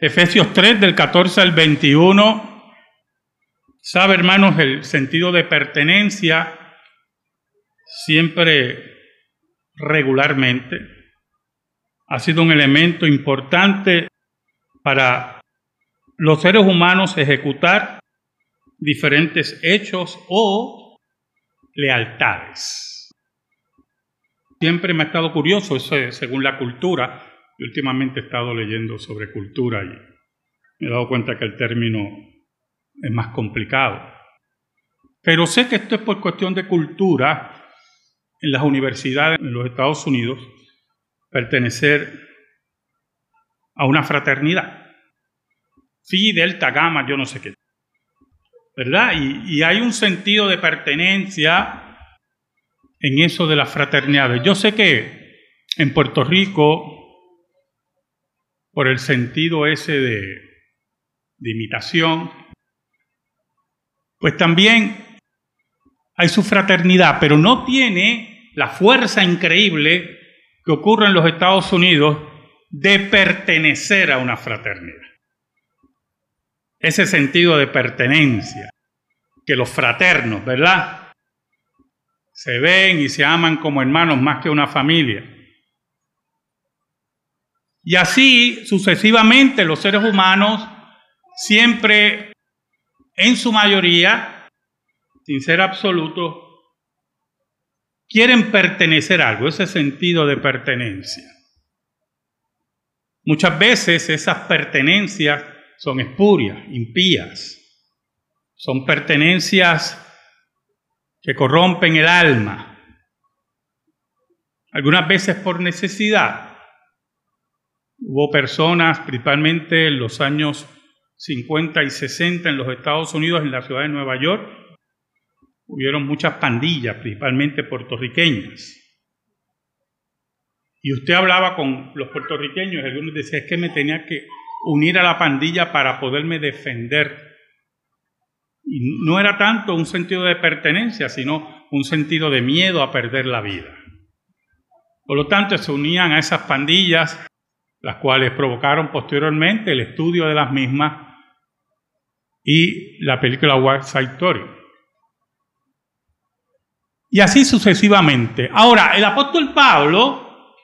Efesios 3 del 14 al 21. Sabe, hermanos, el sentido de pertenencia siempre regularmente ha sido un elemento importante para los seres humanos ejecutar diferentes hechos o lealtades. Siempre me ha estado curioso eso según la cultura. Y últimamente he estado leyendo sobre cultura y me he dado cuenta que el término es más complicado. Pero sé que esto es por cuestión de cultura en las universidades en los Estados Unidos pertenecer a una fraternidad. Phi, delta, gamma, yo no sé qué. ¿Verdad? Y, y hay un sentido de pertenencia en eso de las fraternidades. Yo sé que en Puerto Rico, por el sentido ese de, imitación, pues también hay su fraternidad, pero no tiene la fuerza increíble que ocurre en los Estados Unidos de pertenecer a una fraternidad. Ese sentido de pertenencia, que los fraternos, ¿verdad? Se ven y se aman como hermanos más que una familia. Y así sucesivamente los seres humanos siempre, en su mayoría, sin ser absoluto, quieren pertenecer a algo, ese sentido de pertenencia. Muchas veces esas pertenencias son espurias, impías, son pertenencias que corrompen el alma, algunas veces por necesidad. Hubo personas, principalmente en los años 50 y 60 en los Estados Unidos, en la ciudad de Nueva York, hubieron muchas pandillas, principalmente puertorriqueñas. Y usted hablaba con los puertorriqueños, algunos decían, es que me tenía que unir a la pandilla para poderme defender. Y no era tanto un sentido de pertenencia, sino un sentido de miedo a perder la vida. Por lo tanto, se unían a esas pandillas, las cuales provocaron posteriormente el estudio de las mismas y la película West Side Story. Y así sucesivamente. Ahora, el apóstol Pablo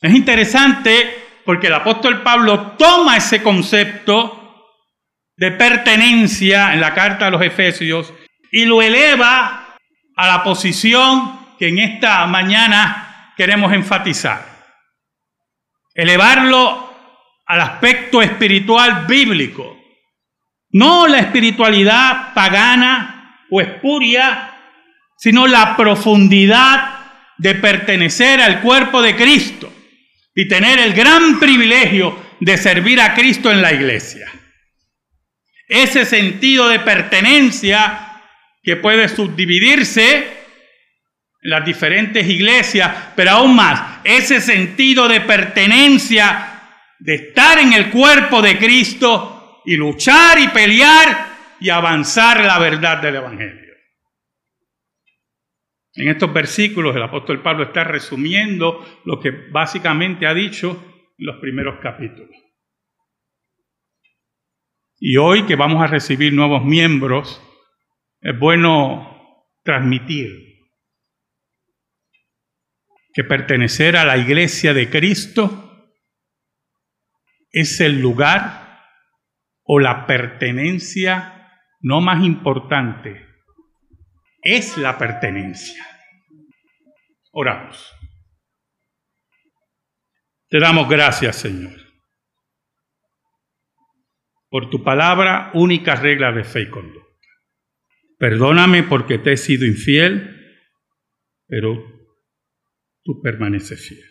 es interesante porque el apóstol Pablo toma ese concepto de pertenencia en la carta a los Efesios y lo eleva a la posición que en esta mañana queremos enfatizar. Elevarlo al aspecto espiritual bíblico, no la espiritualidad pagana o espuria sino la profundidad de pertenecer al cuerpo de Cristo y tener el gran privilegio de servir a Cristo en la iglesia. Ese sentido de pertenencia que puede subdividirse en las diferentes iglesias, pero aún más, ese sentido de pertenencia, de estar en el cuerpo de Cristo y luchar y pelear y avanzar la verdad del Evangelio. En estos versículos el apóstol Pablo está resumiendo lo que básicamente ha dicho en los primeros capítulos. Y hoy que vamos a recibir nuevos miembros, es bueno transmitir que pertenecer a la iglesia de Cristo es el lugar o la pertenencia no más importante es la pertenencia. Oramos. Te damos gracias, Señor, por tu palabra, única regla de fe y conducta. Perdóname porque te he sido infiel, pero tú permaneces fiel.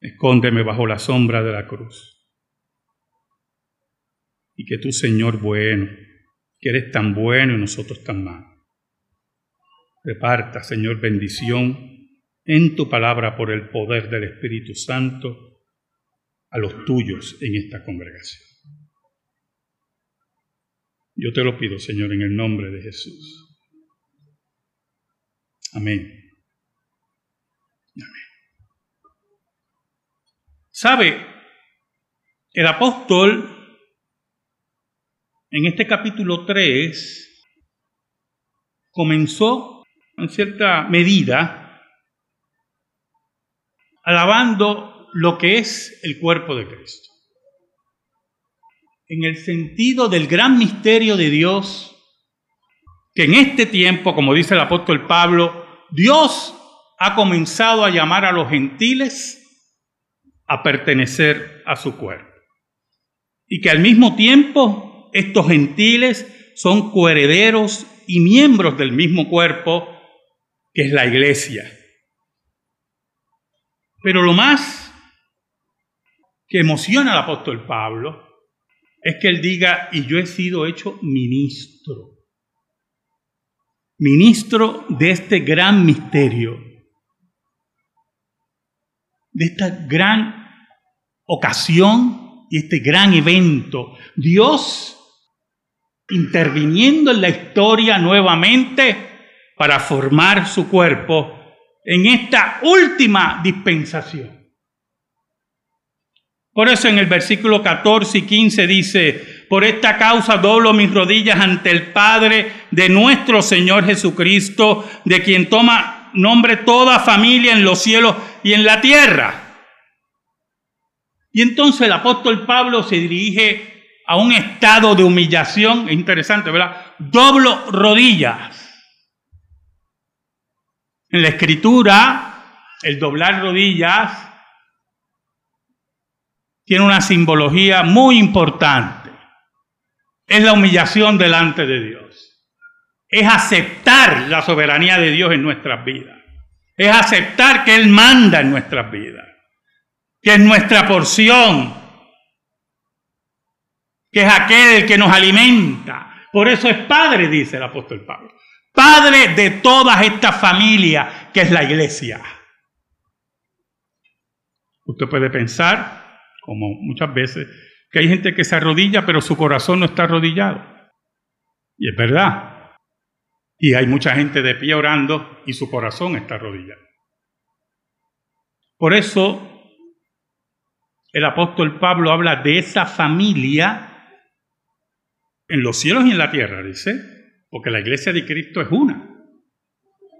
Escóndeme bajo la sombra de la cruz. Y que tú, Señor bueno, que eres tan bueno y nosotros tan malos, Reparta, Señor, bendición en tu palabra por el poder del Espíritu Santo a los tuyos en esta congregación. Yo te lo pido, Señor, en el nombre de Jesús. Amén. ¿Sabe? el apóstol en este capítulo 3 comenzó en cierta medida alabando lo que es el cuerpo de Cristo. En el sentido del gran misterio de Dios, que en este tiempo, como dice el apóstol Pablo, Dios ha comenzado a llamar a los gentiles a pertenecer a su cuerpo. Y que al mismo tiempo estos gentiles son coherederos y miembros del mismo cuerpo que es la iglesia. Pero lo más que emociona al apóstol Pablo es que él diga, y yo he sido hecho ministro, ministro de este gran misterio, de esta gran ocasión y este gran evento. Dios interviniendo en la historia nuevamente para formar su cuerpo en esta última dispensación. Por eso en el versículo 14 y 15 dice, por esta causa doblo mis rodillas ante el Padre de nuestro Señor Jesucristo, de quien toma nombre toda familia en los cielos y en la tierra. Y entonces el apóstol Pablo se dirige a un estado de humillación, es interesante, ¿verdad? Doblo rodillas. En la escritura, el doblar rodillas tiene una simbología muy importante. Es la humillación delante de Dios. Es aceptar la soberanía de Dios en nuestras vidas. Es aceptar que Él manda en nuestras vidas. Que es nuestra porción. Que es aquel que nos alimenta. Por eso es Padre, dice el apóstol Pablo. Padre de todas estas familias que es la iglesia. Usted puede pensar como muchas veces, que hay gente que se arrodilla pero su corazón no está arrodillado. Y es verdad. Y hay mucha gente de pie orando y su corazón está arrodillado. Por eso el apóstol Pablo habla de esa familia en los cielos y en la tierra, dice, porque la iglesia de Cristo es una.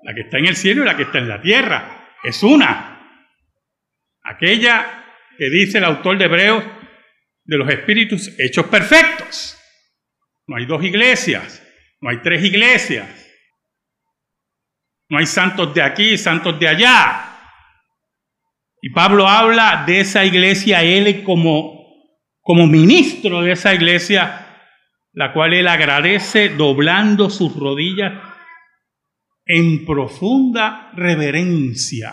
La que está en el cielo y la que está en la tierra es una. Aquella que dice el autor de Hebreos de los espíritus hechos perfectos. No hay dos iglesias, no hay tres iglesias, no hay santos de aquí santos de allá. Y Pablo habla de esa iglesia, él como, como ministro de esa iglesia, la cual él agradece doblando sus rodillas en profunda reverencia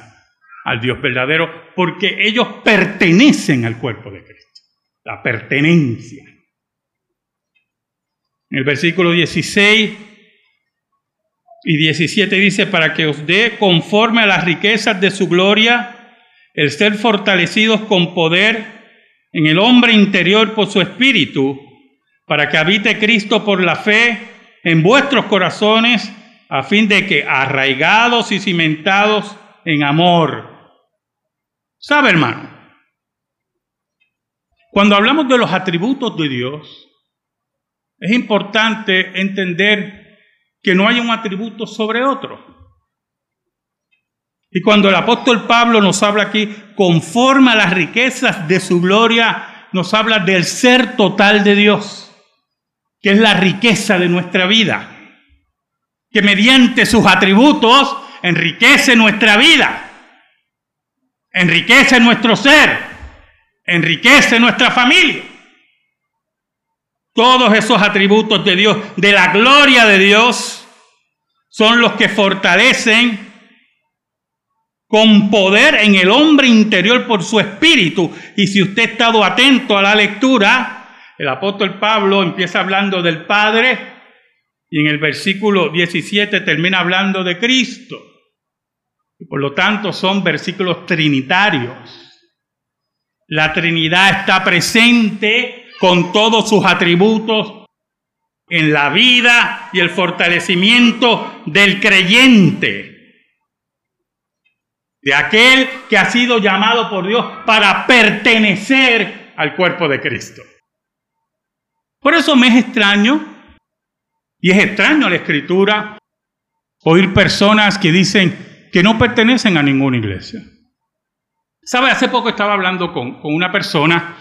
al Dios verdadero, porque ellos pertenecen al cuerpo de Cristo. La pertenencia. En el versículo 16 y 17 dice, para que os dé conforme a las riquezas de su gloria, el ser fortalecidos con poder en el hombre interior por su espíritu, para que habite Cristo por la fe en vuestros corazones, a fin de que arraigados y cimentados en amor, ¿Sabe, hermano? Cuando hablamos de los atributos de Dios, es importante entender que no hay un atributo sobre otro. Y cuando el apóstol Pablo nos habla aquí, conforme a las riquezas de su gloria, nos habla del ser total de Dios, que es la riqueza de nuestra vida, que mediante sus atributos enriquece nuestra vida enriquece nuestro ser, enriquece nuestra familia. Todos esos atributos de Dios, de la gloria de Dios, son los que fortalecen con poder en el hombre interior por su espíritu. Y si usted ha estado atento a la lectura, el apóstol Pablo empieza hablando del Padre y en el versículo 17 termina hablando de Cristo por lo tanto son versículos trinitarios. La Trinidad está presente con todos sus atributos en la vida y el fortalecimiento del creyente, de aquel que ha sido llamado por Dios para pertenecer al cuerpo de Cristo. Por eso me es extraño, y es extraño la escritura, oír personas que dicen que no pertenecen a ninguna iglesia. ¿Sabe? Hace poco estaba hablando con, con una persona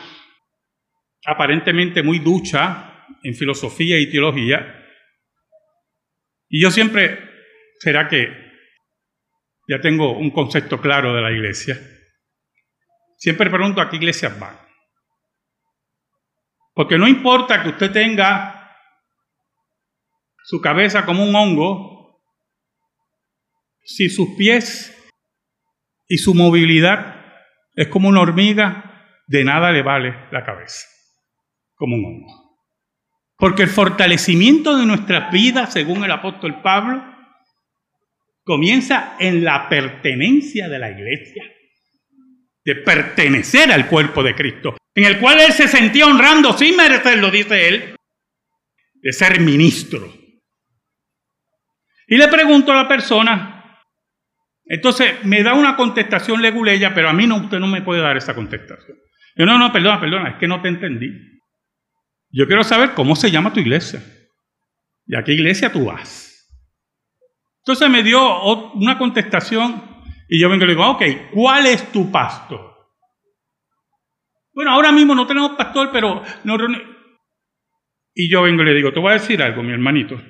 aparentemente muy ducha en filosofía y teología, y yo siempre, será que ya tengo un concepto claro de la iglesia, siempre pregunto a qué iglesias van. Porque no importa que usted tenga su cabeza como un hongo, si sus pies y su movilidad es como una hormiga, de nada le vale la cabeza, como un hongo. Porque el fortalecimiento de nuestras vidas, según el apóstol Pablo, comienza en la pertenencia de la iglesia, de pertenecer al cuerpo de Cristo en el cual él se sentía honrando sin merecerlo, dice él, de ser ministro. Y le pregunto a la persona, entonces me da una contestación leguleya, pero a mí no, usted no me puede dar esa contestación. Yo no, no, perdona, perdona, es que no te entendí. Yo quiero saber cómo se llama tu iglesia y a qué iglesia tú vas. Entonces me dio una contestación y yo vengo y le digo, ok, ¿cuál es tu pastor? Bueno, ahora mismo no tenemos pastor, pero no Y yo vengo y le digo, te voy a decir algo, mi hermanito.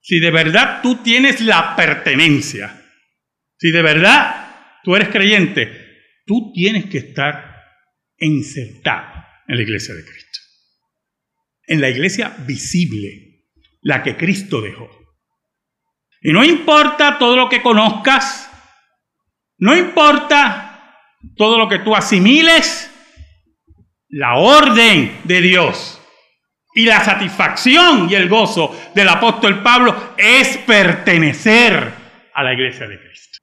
Si de verdad tú tienes la pertenencia, si de verdad tú eres creyente, tú tienes que estar insertado en la iglesia de Cristo. En la iglesia visible, la que Cristo dejó. Y no importa todo lo que conozcas, no importa todo lo que tú asimiles, la orden de Dios y la satisfacción y el gozo del apóstol Pablo es pertenecer a la iglesia de Cristo.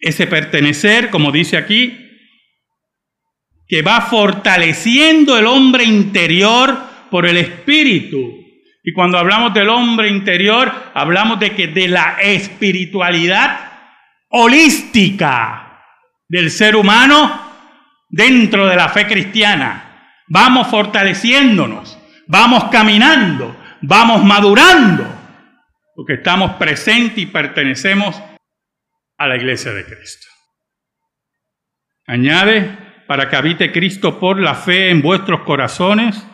Ese pertenecer, como dice aquí, que va fortaleciendo el hombre interior por el espíritu. Y cuando hablamos del hombre interior, hablamos de que de la espiritualidad holística del ser humano dentro de la fe cristiana. Vamos fortaleciéndonos, vamos caminando, vamos madurando, porque estamos presentes y pertenecemos a la iglesia de Cristo. Añade, para que habite Cristo por la fe en vuestros corazones,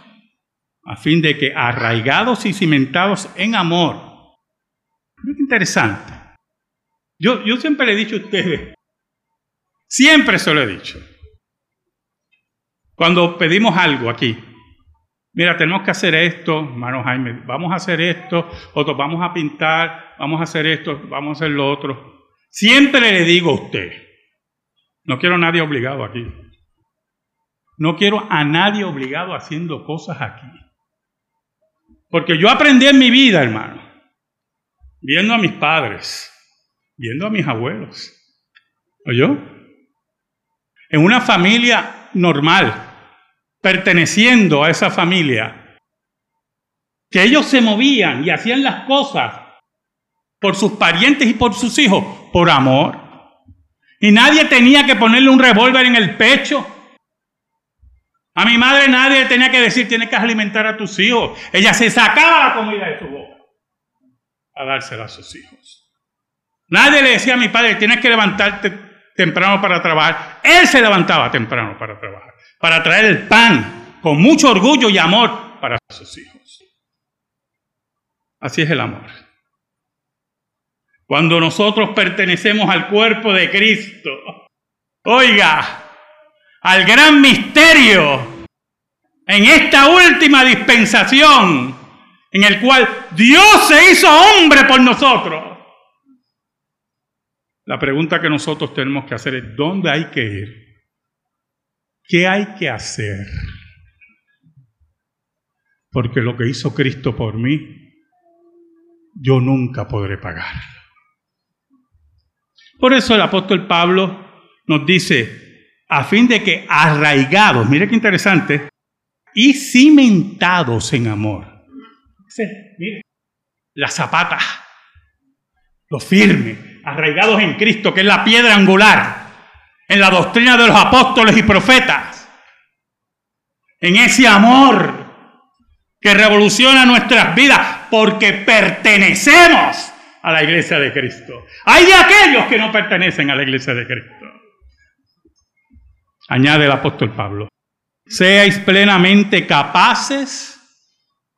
a fin de que arraigados y cimentados en amor. Es interesante. Yo, yo siempre le he dicho a ustedes, siempre se lo he dicho, cuando pedimos algo aquí, mira, tenemos que hacer esto, hermano Jaime, vamos a hacer esto, otros vamos a pintar, vamos a hacer esto, vamos a hacer lo otro. Siempre le digo a usted, no quiero a nadie obligado aquí. No quiero a nadie obligado haciendo cosas aquí. Porque yo aprendí en mi vida, hermano, viendo a mis padres, viendo a mis abuelos. ¿Oyó? En una familia normal, perteneciendo a esa familia, que ellos se movían y hacían las cosas por sus parientes y por sus hijos, por amor. Y nadie tenía que ponerle un revólver en el pecho. A mi madre nadie tenía que decir, tienes que alimentar a tus hijos. Ella se sacaba la comida de su boca a dársela a sus hijos. Nadie le decía a mi padre, tienes que levantarte temprano para trabajar. Él se levantaba temprano para trabajar, para traer el pan con mucho orgullo y amor para sus hijos. Así es el amor. Cuando nosotros pertenecemos al cuerpo de Cristo, oiga, al gran misterio en esta última dispensación en el cual Dios se hizo hombre por nosotros. La pregunta que nosotros tenemos que hacer es, ¿dónde hay que ir? ¿Qué hay que hacer? Porque lo que hizo Cristo por mí, yo nunca podré pagar. Por eso el apóstol Pablo nos dice, a fin de que arraigados, mire qué interesante, y cimentados en amor. Mire, la zapata, lo firme, arraigados en Cristo, que es la piedra angular, en la doctrina de los apóstoles y profetas. en ese amor que revoluciona nuestras vidas porque pertenecemos a la iglesia de Cristo. Hay de aquellos que no pertenecen a la iglesia de Cristo. Añade el apóstol Pablo. Seáis plenamente capaces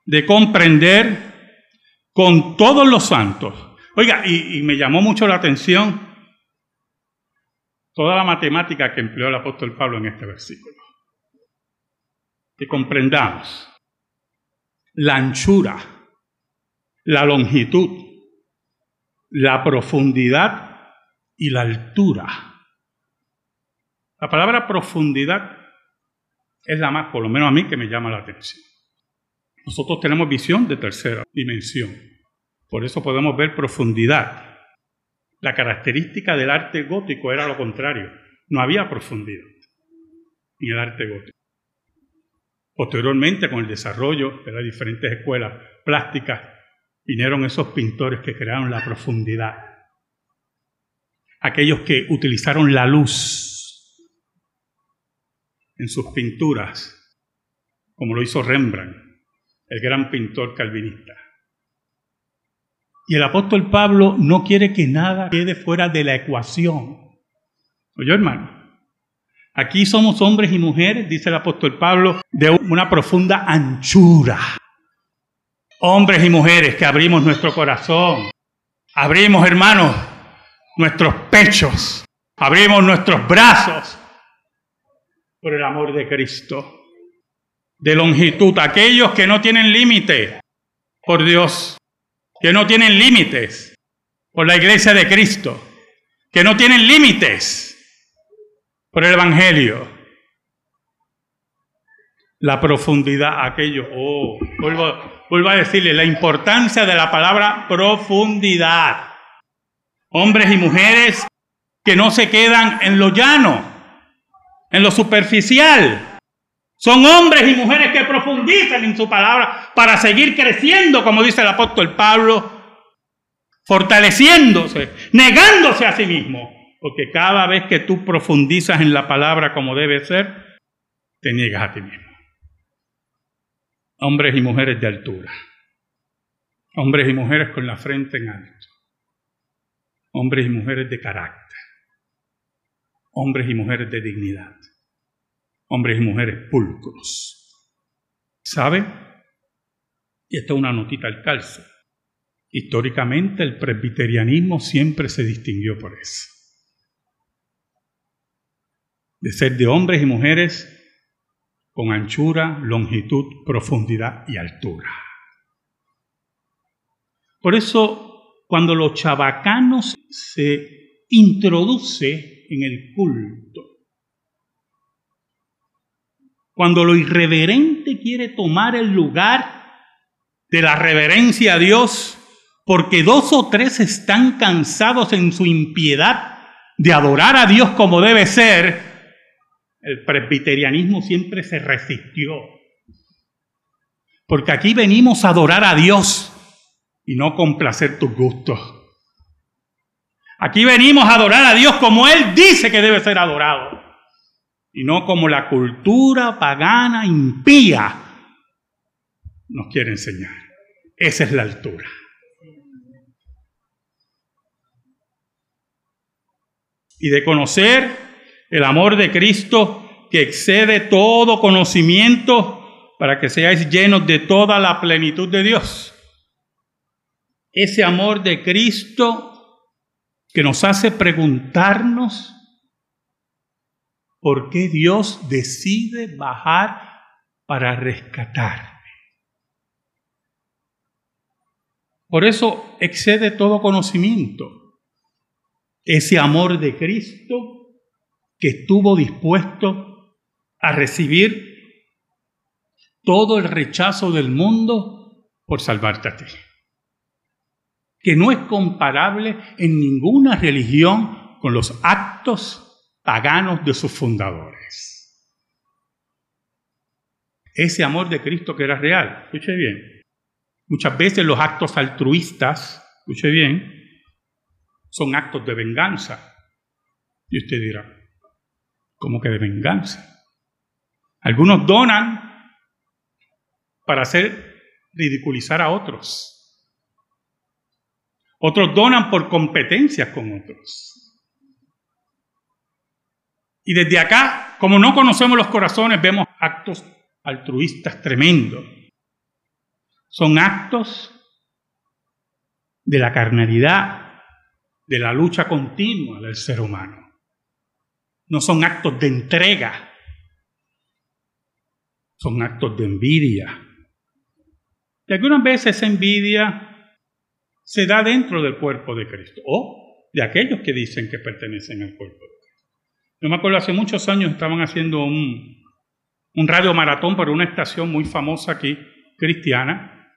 de comprender con todos los santos. Oiga, y, y me llamó mucho la atención toda la matemática que empleó el apóstol Pablo en este versículo. Que comprendamos la anchura, la longitud, la profundidad y la altura. La palabra profundidad es la más, por lo menos a mí, que me llama la atención. Nosotros tenemos visión de tercera dimensión. Por eso podemos ver profundidad. La característica del arte gótico era lo contrario. No había profundidad en el arte gótico. Posteriormente, con el desarrollo de las diferentes escuelas plásticas, vinieron esos pintores que crearon la profundidad. Aquellos que utilizaron la luz en sus pinturas, como lo hizo Rembrandt, el gran pintor calvinista. Y el apóstol Pablo no quiere que nada quede fuera de la ecuación. Oye, hermano, aquí somos hombres y mujeres, dice el apóstol Pablo, de una profunda anchura hombres y mujeres que abrimos nuestro corazón, abrimos, hermanos, nuestros pechos, abrimos nuestros brazos por el amor de Cristo. De longitud, aquellos que no tienen límite, por Dios, que no tienen límites, por la iglesia de Cristo, que no tienen límites, por el Evangelio. La profundidad, aquello, oh, vuelvo, vuelvo a decirle, la importancia de la palabra profundidad. Hombres y mujeres que no se quedan en lo llano, en lo superficial. Son hombres y mujeres que profundizan en su palabra para seguir creciendo, como dice el apóstol Pablo, fortaleciéndose, negándose a sí mismo. Porque cada vez que tú profundizas en la palabra como debe ser, te niegas a ti mismo hombres y mujeres de altura, hombres y mujeres con la frente en alto, hombres y mujeres de carácter, hombres y mujeres de dignidad, hombres y mujeres pulcros. ¿Sabe? Y esto es una notita al calzo. Históricamente el presbiterianismo siempre se distinguió por eso. De ser de hombres y mujeres con anchura, longitud, profundidad y altura. Por eso, cuando los chabacanos se introduce en el culto, cuando lo irreverente quiere tomar el lugar de la reverencia a Dios, porque dos o tres están cansados en su impiedad de adorar a Dios como debe ser, el presbiterianismo siempre se resistió. Porque aquí venimos a adorar a Dios y no complacer tus gustos. Aquí venimos a adorar a Dios como Él dice que debe ser adorado. Y no como la cultura pagana impía nos quiere enseñar. Esa es la altura. Y de conocer el amor de Cristo que excede todo conocimiento para que seáis llenos de toda la plenitud de Dios. Ese amor de Cristo que nos hace preguntarnos por qué Dios decide bajar para rescatarme. Por eso excede todo conocimiento. Ese amor de Cristo que estuvo dispuesto a recibir todo el rechazo del mundo por salvarte a ti. Que no es comparable en ninguna religión con los actos paganos de sus fundadores. Ese amor de Cristo que era real, escuche bien. Muchas veces los actos altruistas, escuche bien, son actos de venganza. Y usted dirá, como que de venganza. Algunos donan para hacer ridiculizar a otros. Otros donan por competencias con otros. Y desde acá, como no conocemos los corazones, vemos actos altruistas tremendos. Son actos de la carnalidad, de la lucha continua del ser humano. No son actos de entrega, son actos de envidia. Y algunas veces esa envidia se da dentro del cuerpo de Cristo o de aquellos que dicen que pertenecen al cuerpo de Cristo. Yo me acuerdo hace muchos años estaban haciendo un, radio maratón por una estación muy famosa aquí, cristiana,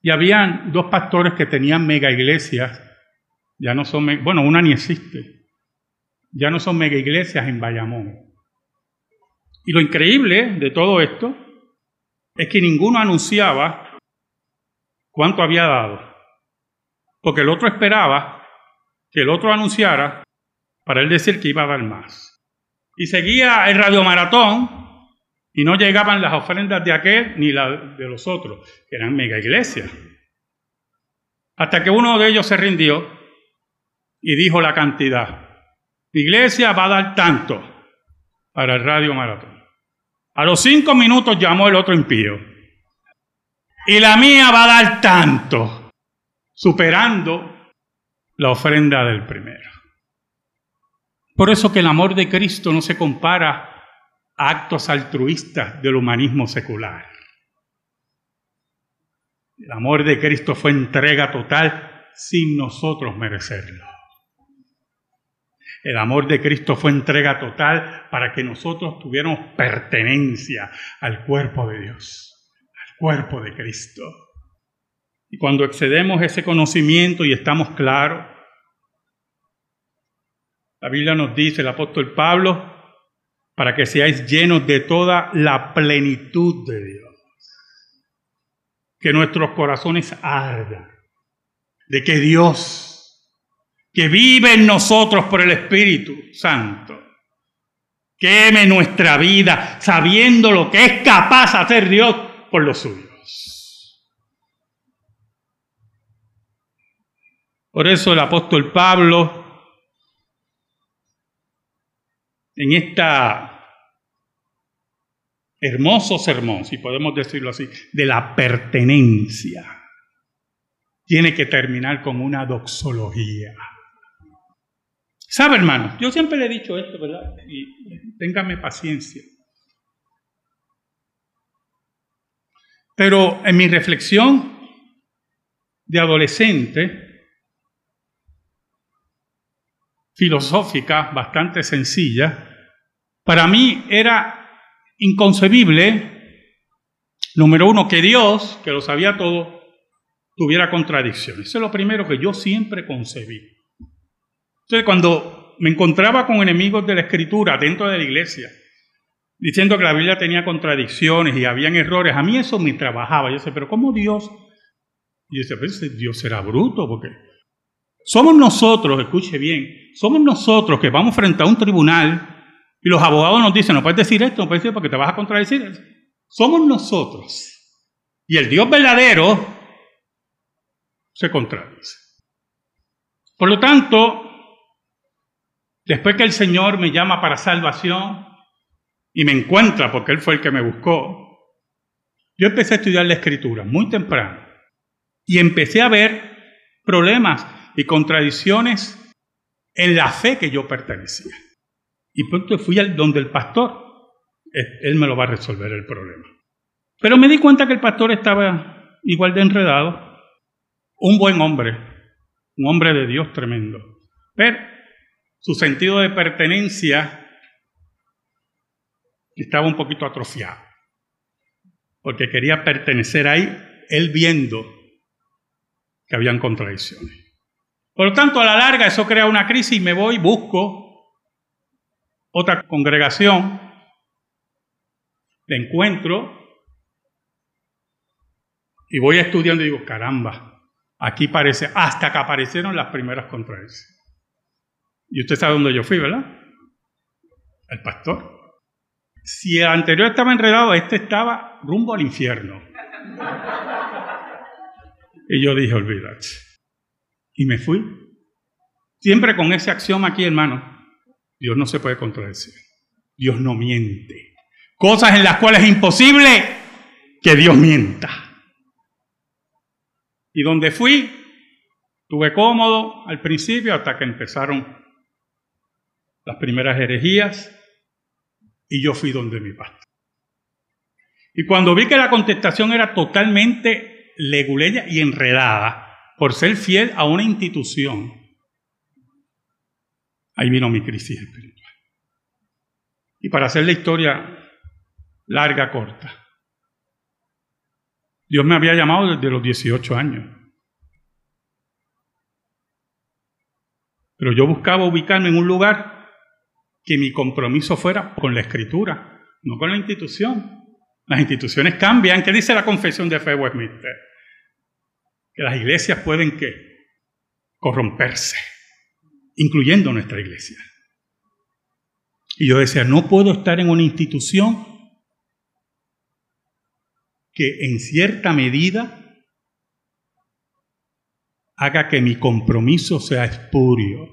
y habían dos pastores que tenían mega iglesias, ya no son, bueno, una ni existe, ya no son mega iglesias en Bayamón. Y lo increíble de todo esto es que ninguno anunciaba cuánto había dado, porque el otro esperaba que el otro anunciara para él decir que iba a dar más. Y seguía el radiomaratón y no llegaban las ofrendas de aquel ni las de los otros, que eran mega iglesias. Hasta que uno de ellos se rindió y dijo la cantidad. La iglesia va a dar tanto para el radio maratón. A los cinco minutos llamó el otro impío. Y la mía va a dar tanto, superando la ofrenda del primero. Por eso que el amor de Cristo no se compara actos altruistas del humanismo secular. El amor de Cristo fue entrega total sin nosotros merecerlo. El amor de Cristo fue entrega total para que nosotros tuviéramos pertenencia al cuerpo de Dios, al cuerpo de Cristo. Y cuando excedemos ese conocimiento y estamos claros, la Biblia nos dice, el apóstol Pablo, para que seáis llenos de toda la plenitud de Dios. Que nuestros corazones ardan de que Dios, que vive en nosotros por el Espíritu Santo, queme nuestra vida sabiendo lo que es capaz hacer Dios por los suyos. Por eso el apóstol Pablo en esta hermoso sermón, si podemos decirlo así, de la pertenencia, tiene que terminar con una doxología. ¿Sabe, hermano? Yo siempre le he dicho esto, ¿verdad? Y téngame paciencia. Pero en mi reflexión de adolescente, filosófica, bastante sencilla, para mí era inconcebible, número uno, que Dios, que lo sabía todo, tuviera contradicciones. Eso es lo primero que yo siempre concebí. Entonces, cuando me encontraba con enemigos de la escritura dentro de la iglesia, diciendo que la Biblia tenía contradicciones y habían errores, a mí eso me trabajaba. Yo decía, pero ¿cómo Dios? Y yo decía, pues Dios será bruto, porque somos nosotros, escuche bien, somos nosotros que vamos frente a un tribunal y los abogados nos dicen, no puedes decir esto, no puedes decir porque te vas a contradecir. Somos nosotros. Y el Dios verdadero se contradice. Por lo tanto, después que el Señor me llama para salvación y me encuentra, porque Él fue el que me buscó, yo empecé a estudiar la escritura muy temprano y empecé a ver problemas y contradicciones en la fe que yo pertenecía. Y pronto fui al donde el pastor. Él me lo va a resolver el problema. Pero me di cuenta que el pastor estaba igual de enredado. Un buen hombre, un hombre de Dios tremendo. Pero su sentido de pertenencia estaba un poquito atrofiado. Porque quería pertenecer ahí, él viendo que habían contradicciones. Por lo tanto, a la larga eso crea una crisis y me voy, busco otra congregación, le encuentro y voy estudiando y digo, caramba, aquí parece, hasta que aparecieron las primeras contradicciones. Y usted sabe dónde yo fui, ¿verdad? El pastor. Si el anterior estaba enredado, este estaba rumbo al infierno. Y yo dije, olvídate. Y me fui. Siempre con ese axioma aquí, hermano. Dios no se puede contradecir. Dios no miente. Cosas en las cuales es imposible que Dios mienta. Y donde fui, estuve cómodo al principio hasta que empezaron las primeras herejías y yo fui donde mi pastor. Y cuando vi que la contestación era totalmente leguleya y enredada por ser fiel a una institución, ahí vino mi crisis espiritual. Y para hacer la historia larga, corta, Dios me había llamado desde los 18 años. Pero yo buscaba ubicarme en un lugar que mi compromiso fuera con la escritura, no con la institución. Las instituciones cambian. ¿Qué dice la confesión de fe Westminster? Que las iglesias pueden que corromperse, incluyendo nuestra iglesia. Y yo decía, no puedo estar en una institución que en cierta medida haga que mi compromiso sea espurio.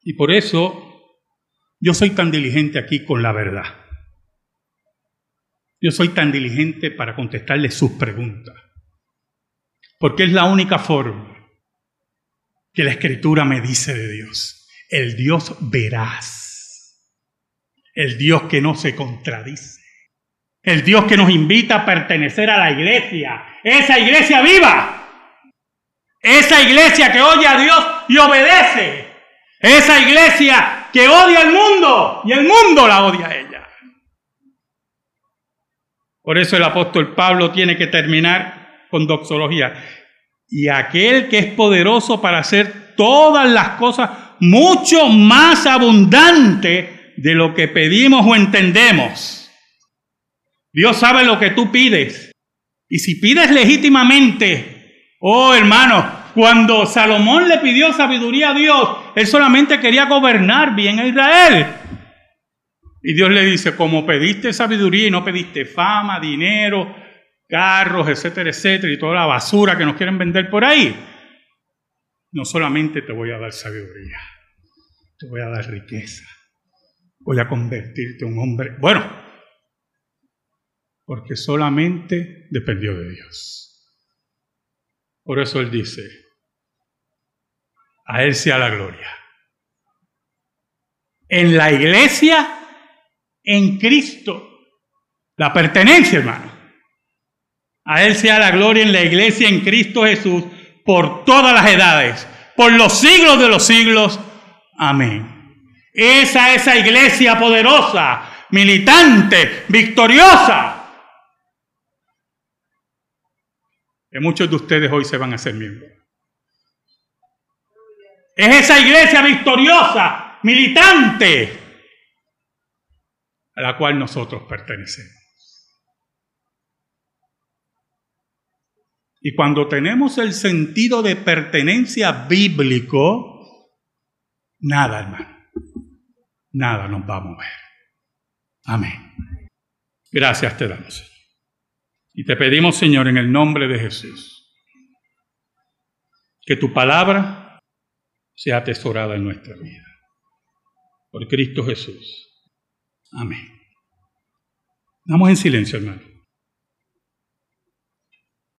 Y por eso yo soy tan diligente aquí con la verdad. Yo soy tan diligente para contestarle sus preguntas. Porque es la única forma que la escritura me dice de Dios. El Dios veraz. El Dios que no se contradice. El Dios que nos invita a pertenecer a la iglesia. Esa iglesia viva. Esa iglesia que oye a Dios y obedece. Esa iglesia que odia al mundo y el mundo la odia a ella. Por eso el apóstol Pablo tiene que terminar con doxología. Y aquel que es poderoso para hacer todas las cosas mucho más abundante de lo que pedimos o entendemos. Dios sabe lo que tú pides. Y si pides legítimamente, oh hermano, cuando Salomón le pidió sabiduría a Dios, él solamente quería gobernar bien a Israel. Y Dios le dice, como pediste sabiduría y no pediste fama, dinero, carros, etcétera, etcétera, y toda la basura que nos quieren vender por ahí, no solamente te voy a dar sabiduría, te voy a dar riqueza, voy a convertirte en un hombre, bueno, porque solamente dependió de Dios. Por eso Él dice, a Él sea la gloria. En la iglesia, en Cristo. La pertenencia, hermano. A Él sea la gloria en la iglesia, en Cristo Jesús, por todas las edades, por los siglos de los siglos. Amén. Esa, esa iglesia poderosa, militante, victoriosa. Que muchos de ustedes hoy se van a hacer miembros. Es esa iglesia victoriosa, militante, a la cual nosotros pertenecemos. Y cuando tenemos el sentido de pertenencia bíblico, nada, hermano, nada nos va a mover. Amén. Gracias te damos. Y te pedimos, Señor, en el nombre de Jesús, que tu palabra sea atesorada en nuestra vida. Por Cristo Jesús. Amén. Vamos en silencio, hermano.